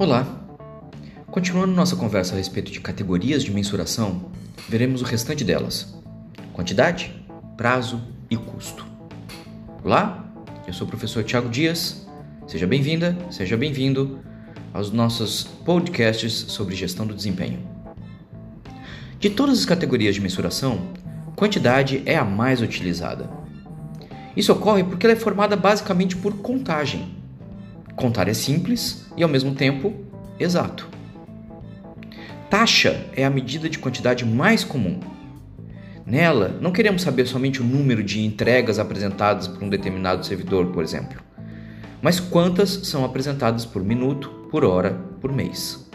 Olá! Continuando nossa conversa a respeito de categorias de mensuração, veremos o restante delas: quantidade, prazo e custo. Olá, eu sou o professor Tiago Dias. Seja bem-vinda, seja bem-vindo aos nossos podcasts sobre gestão do desempenho. De todas as categorias de mensuração, quantidade é a mais utilizada. Isso ocorre porque ela é formada basicamente por contagem. Contar é simples e, ao mesmo tempo, exato. Taxa é a medida de quantidade mais comum. Nela, não queremos saber somente o número de entregas apresentadas por um determinado servidor, por exemplo, mas quantas são apresentadas por minuto, por hora, por mês.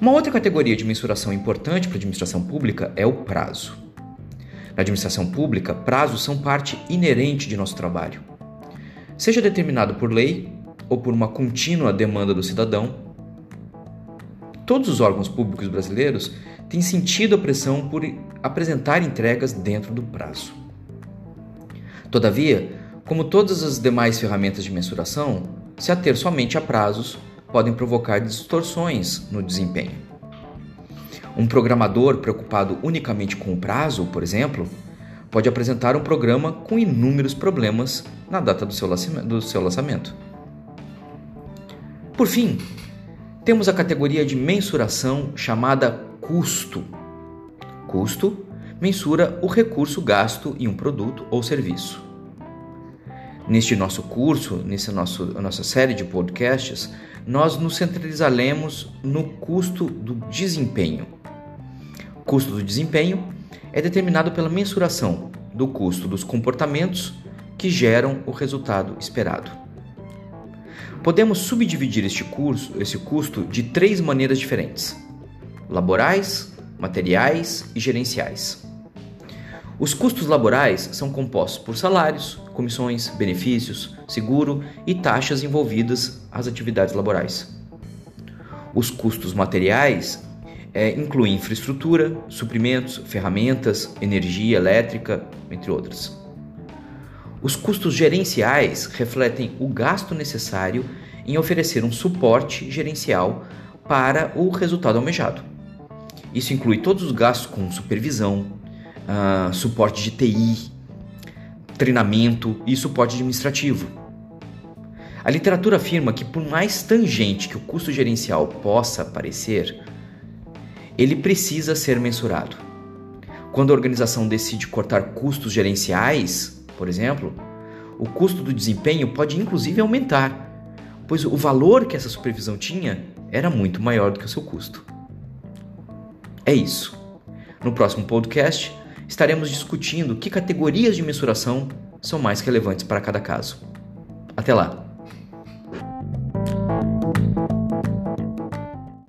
Uma outra categoria de mensuração importante para a administração pública é o prazo. Na administração pública, prazos são parte inerente de nosso trabalho. Seja determinado por lei ou por uma contínua demanda do cidadão, todos os órgãos públicos brasileiros têm sentido a pressão por apresentar entregas dentro do prazo. Todavia, como todas as demais ferramentas de mensuração, se ater somente a prazos podem provocar distorções no desempenho. Um programador preocupado unicamente com o prazo, por exemplo, pode apresentar um programa com inúmeros problemas na data do seu, lançamento. Por fim, temos a categoria de mensuração chamada custo. Custo mensura o recurso gasto em um produto ou serviço. Neste nosso curso, nessa nossa série de podcasts, nós nos centralizaremos no custo do desempenho custo do desempenho é determinado pela mensuração do custo dos comportamentos que geram o resultado esperado. Podemos subdividir este, curso, esse custo de três maneiras diferentes: laborais, materiais e gerenciais. Os custos laborais são compostos por salários, comissões, benefícios, seguro e taxas envolvidas às atividades laborais. Os custos materiais é, inclui infraestrutura, suprimentos, ferramentas, energia elétrica, entre outras. Os custos gerenciais refletem o gasto necessário em oferecer um suporte gerencial para o resultado almejado. Isso inclui todos os gastos com supervisão, uh, suporte de TI, treinamento e suporte administrativo. A literatura afirma que, por mais tangente que o custo gerencial possa parecer, ele precisa ser mensurado. Quando a organização decide cortar custos gerenciais, por exemplo, o custo do desempenho pode inclusive aumentar, pois o valor que essa supervisão tinha era muito maior do que o seu custo. É isso. No próximo podcast, estaremos discutindo que categorias de mensuração são mais relevantes para cada caso. Até lá!